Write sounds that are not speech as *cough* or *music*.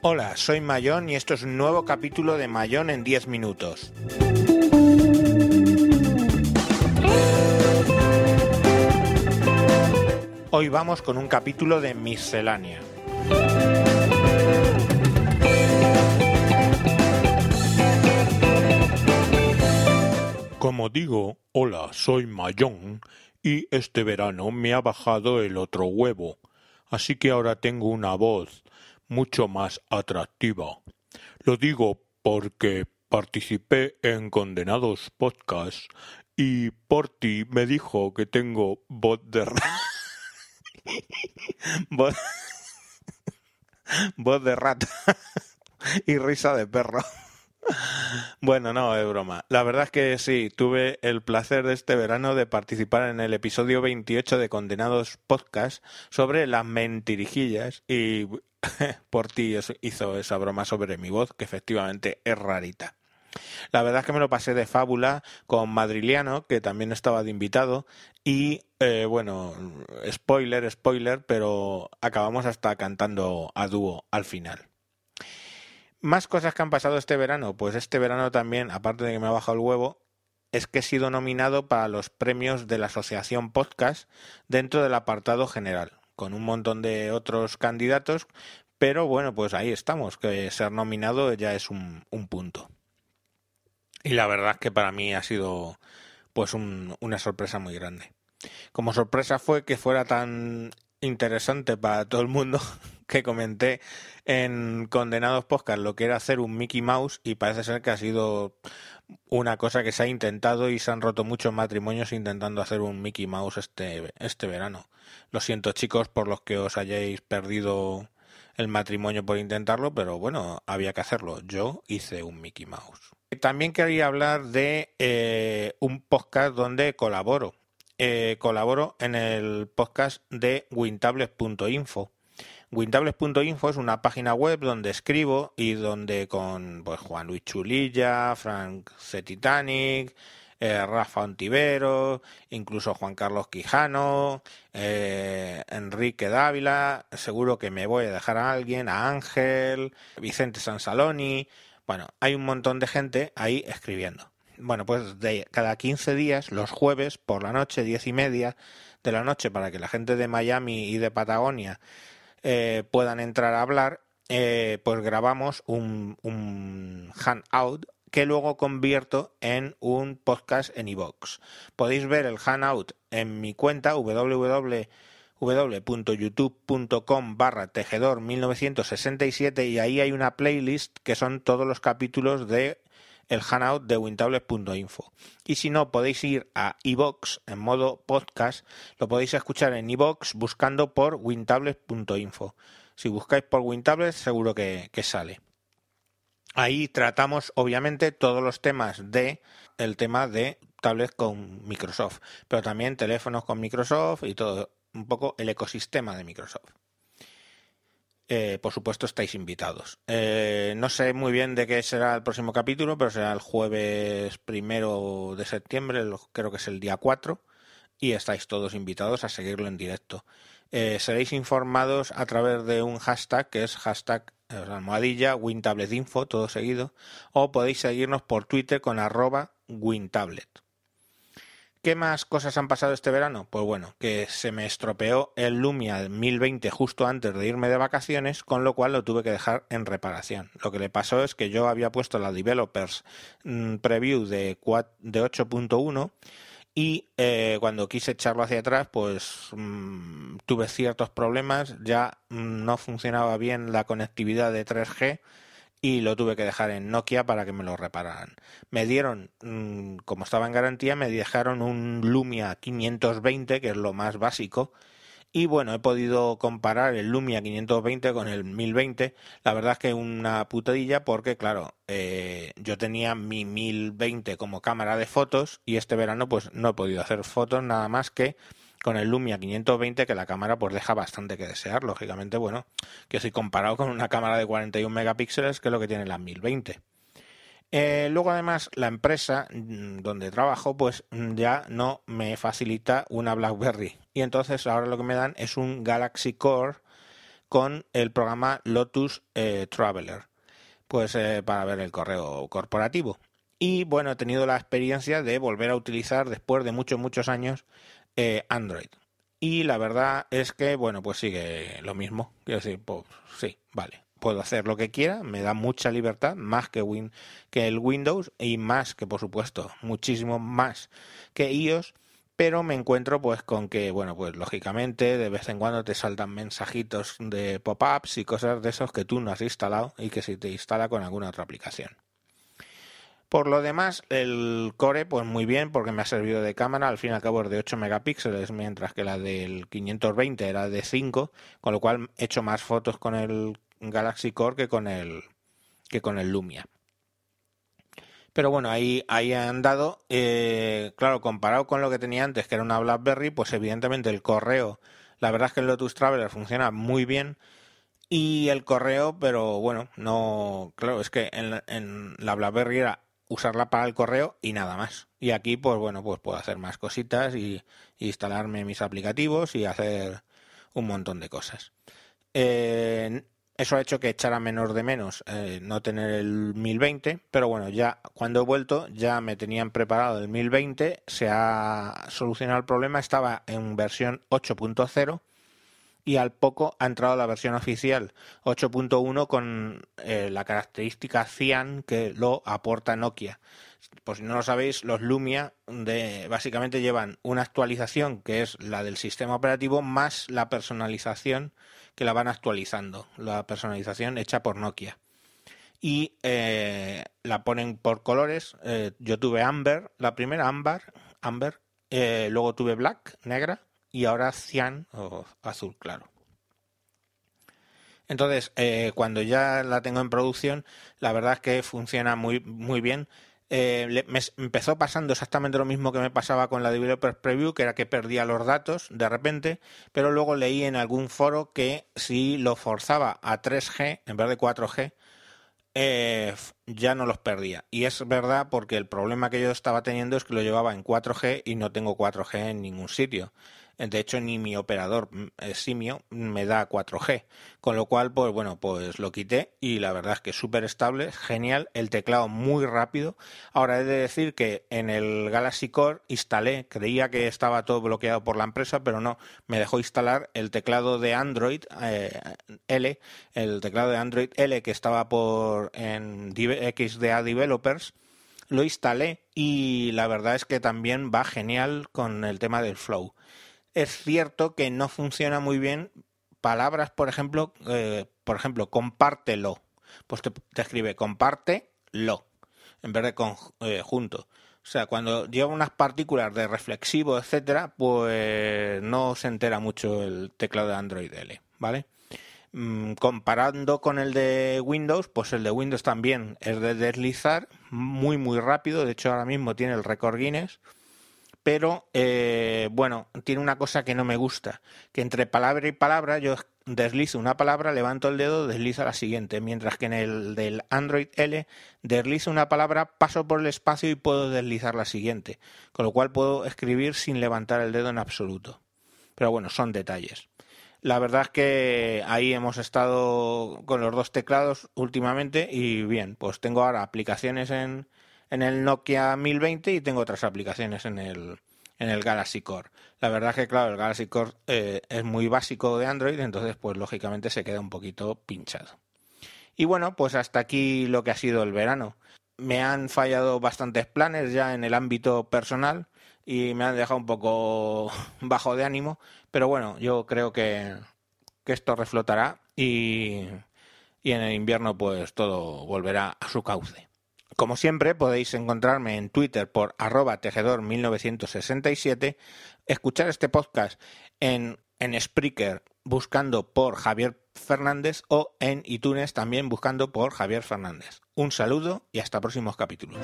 Hola, soy Mayón y esto es un nuevo capítulo de Mayón en 10 minutos. Hoy vamos con un capítulo de Miscelánea. Como digo, hola, soy Mayón y este verano me ha bajado el otro huevo, así que ahora tengo una voz mucho más atractiva. Lo digo porque participé en Condenados Podcast y Porti me dijo que tengo voz de rata. *laughs* voz... voz de rata *laughs* y risa de perro. Bueno, no, es broma. La verdad es que sí, tuve el placer de este verano de participar en el episodio 28 de Condenados Podcast sobre las mentirijillas y *laughs* por ti hizo esa broma sobre mi voz, que efectivamente es rarita. La verdad es que me lo pasé de fábula con Madriliano, que también estaba de invitado, y eh, bueno, spoiler, spoiler, pero acabamos hasta cantando a dúo al final. Más cosas que han pasado este verano. Pues este verano también, aparte de que me ha bajado el huevo, es que he sido nominado para los premios de la Asociación Podcast dentro del apartado general, con un montón de otros candidatos, pero bueno, pues ahí estamos, que ser nominado ya es un, punto. Y la verdad es que para mí ha sido pues una sorpresa muy grande. Como sorpresa fue que fuera tan interesante para todo el mundo *laughs* que comenté en Condenados Podcast lo que era hacer un Mickey Mouse y parece ser que ha sido una cosa que se ha intentado y se han roto muchos matrimonios intentando hacer un Mickey Mouse este, este verano. Lo siento chicos por los que os hayáis perdido el matrimonio por intentarlo, pero bueno, había que hacerlo. Yo hice un Mickey Mouse. También quería hablar de eh, un podcast donde colaboro. Eh, colaboro en el podcast de wintables.info Wintables.info es una página web donde escribo y donde con pues, Juan Luis Chulilla, Frank C. Titanic, eh, Rafa Ontivero, incluso Juan Carlos Quijano, eh, Enrique Dávila, seguro que me voy a dejar a alguien, a Ángel, Vicente Sansaloni, bueno, hay un montón de gente ahí escribiendo. Bueno, pues de cada 15 días, los jueves por la noche, diez y media de la noche, para que la gente de Miami y de Patagonia eh, puedan entrar a hablar, eh, pues grabamos un, un handout que luego convierto en un podcast en iVoox. Podéis ver el handout en mi cuenta www.youtube.com barra tejedor 1967 y ahí hay una playlist que son todos los capítulos de el hangout de wintables.info. Y si no, podéis ir a iVox en modo podcast, lo podéis escuchar en iVox buscando por wintables.info. Si buscáis por Wintables, seguro que, sale. Ahí tratamos, obviamente, todos los temas de el tema de tablets con Microsoft, pero también teléfonos con Microsoft y todo, un poco el ecosistema de Microsoft. Eh, por supuesto estáis invitados. Eh, no sé muy bien de qué será el próximo capítulo, pero será el jueves primero de septiembre, creo que es el día 4, y estáis todos invitados a seguirlo en directo. Eh, seréis informados a través de un hashtag que es hashtag almohadilla WinTabletInfo, todo seguido, o podéis seguirnos por Twitter con arroba WinTablet. ¿Qué más cosas han pasado este verano? Pues bueno, que se me estropeó el Lumia 1020 justo antes de irme de vacaciones, con lo cual lo tuve que dejar en reparación. Lo que le pasó es que yo había puesto la Developers mm, Preview de, de 8.1 y eh, cuando quise echarlo hacia atrás, pues mm, tuve ciertos problemas, ya mm, no funcionaba bien la conectividad de 3G y lo tuve que dejar en Nokia para que me lo repararan. Me dieron, mm, como estaba en garantía, me dejaron un Lumia 520, que es lo más básico, y bueno, he podido comparar el Lumia 520 con el 1020. La verdad es que una putadilla porque, claro, eh, yo tenía mi 1020 como cámara de fotos y este verano pues no he podido hacer fotos nada más que con el Lumia 520 que la cámara pues deja bastante que desear, lógicamente, bueno, que si comparado con una cámara de 41 megapíxeles que es lo que tiene la 1020. Eh, luego además la empresa mm, donde trabajo pues mm, ya no me facilita una BlackBerry y entonces ahora lo que me dan es un Galaxy Core con el programa Lotus eh, Traveler, pues eh, para ver el correo corporativo. Y bueno, he tenido la experiencia de volver a utilizar después de muchos, muchos años eh, Android. Y la verdad es que, bueno, pues sigue lo mismo. Quiero decir, pues sí, vale. Puedo hacer lo que quiera, me da mucha libertad, más que, Win que el Windows y más que, por supuesto, muchísimo más que iOS pero me encuentro pues con que, bueno, pues lógicamente de vez en cuando te saltan mensajitos de pop-ups y cosas de esos que tú no has instalado y que se te instala con alguna otra aplicación. Por lo demás, el Core, pues muy bien, porque me ha servido de cámara, al fin y al cabo es de 8 megapíxeles, mientras que la del 520 era de 5, con lo cual he hecho más fotos con el Galaxy Core que con el, que con el Lumia. Pero bueno, ahí, ahí han dado, eh, claro, comparado con lo que tenía antes, que era una BlackBerry, pues evidentemente el correo, la verdad es que el Lotus Traveler funciona muy bien. Y el correo, pero bueno, no, claro, es que en, en la BlackBerry era usarla para el correo y nada más. Y aquí, pues bueno, pues puedo hacer más cositas y, instalarme mis aplicativos y hacer un montón de cosas. Eh, eso ha hecho que echara menos de menos eh, no tener el 1020, pero bueno, ya cuando he vuelto ya me tenían preparado el 1020, se ha solucionado el problema, estaba en versión 8.0 y al poco ha entrado la versión oficial 8.1 con eh, la característica Cyan que lo aporta Nokia. Por si no lo sabéis, los Lumia de, básicamente llevan una actualización que es la del sistema operativo más la personalización que la van actualizando, la personalización hecha por Nokia. Y eh, la ponen por colores. Eh, yo tuve Amber, la primera Amber, Amber luego tuve Black, negra, y ahora Cyan o azul claro. Entonces, cuando ya la tengo en producción, la verdad es que funciona muy, muy bien. Eh, me empezó pasando exactamente lo mismo que me pasaba con la Developer Preview, que era que perdía los datos de repente, pero luego leí en algún foro que si lo forzaba a 3G en vez de 4G, eh, ya no los perdía. Y es verdad porque el problema que yo estaba teniendo es que lo llevaba en 4G y no tengo 4G en ningún sitio. De hecho, ni mi operador mm, eh, simio me da 4G. Con lo cual, pues bueno, pues lo quité y la verdad es que es súper estable, genial, el teclado muy rápido. Ahora he de decir que en el Galaxy Core instalé, creía que estaba todo bloqueado por la empresa, pero no, me dejó instalar el teclado de Android eh, L, el teclado de Android L que estaba por en XDA Developers lo instalé y la verdad es que también va genial con el tema del flow es cierto que no funciona muy bien palabras, por ejemplo, eh, por ejemplo, compártelo. Pues te, escribe compártelo en vez de con, eh, junto. O sea, cuando lleva unas partículas de reflexivo, etcétera, pues no se entera mucho el teclado de Android L, ¿vale? Mm, comparando con el de Windows, pues el de Windows también es de deslizar muy muy rápido. De hecho, ahora mismo tiene el récord Guinness pero eh, bueno, tiene una cosa que no me gusta, que entre palabra y palabra yo deslizo una palabra, levanto el dedo, deslizo la siguiente, mientras que en el del Android L deslizo una palabra, paso por el espacio y puedo deslizar la siguiente, con lo cual puedo escribir sin levantar el dedo en absoluto. Pero bueno, son detalles. La verdad es que ahí hemos estado con los dos teclados últimamente y bien, pues tengo ahora aplicaciones en, en el Nokia 1020 y tengo otras aplicaciones en el, en el Galaxy Core. La verdad es que, claro, el Galaxy Core eh, es muy básico de Android, entonces, pues lógicamente se queda un poquito pinchado. Y bueno, pues hasta aquí lo que ha sido el verano. Me han fallado bastantes planes ya en el ámbito personal y me han dejado un poco *laughs* bajo de ánimo, pero bueno, yo creo que, que esto reflotará y, y en el invierno pues todo volverá a su cauce. Como siempre, podéis encontrarme en Twitter por arroba tejedor1967, escuchar este podcast en, en Spreaker buscando por Javier Fernández o en iTunes también buscando por Javier Fernández. Un saludo y hasta próximos capítulos.